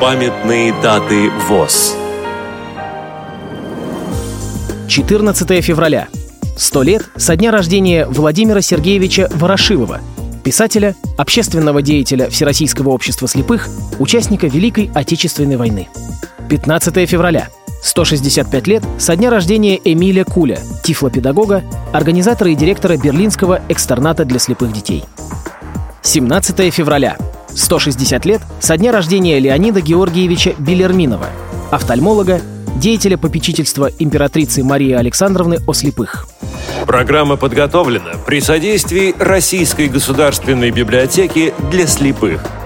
Памятные даты ВОЗ 14 февраля. Сто лет со дня рождения Владимира Сергеевича Ворошилова, писателя, общественного деятеля Всероссийского общества слепых, участника Великой Отечественной войны. 15 февраля. 165 лет со дня рождения Эмиля Куля, тифлопедагога, организатора и директора Берлинского экстерната для слепых детей. 17 февраля. 160 лет со дня рождения Леонида Георгиевича Белерминова, офтальмолога, деятеля попечительства императрицы Марии Александровны о слепых. Программа подготовлена при содействии Российской государственной библиотеки для слепых –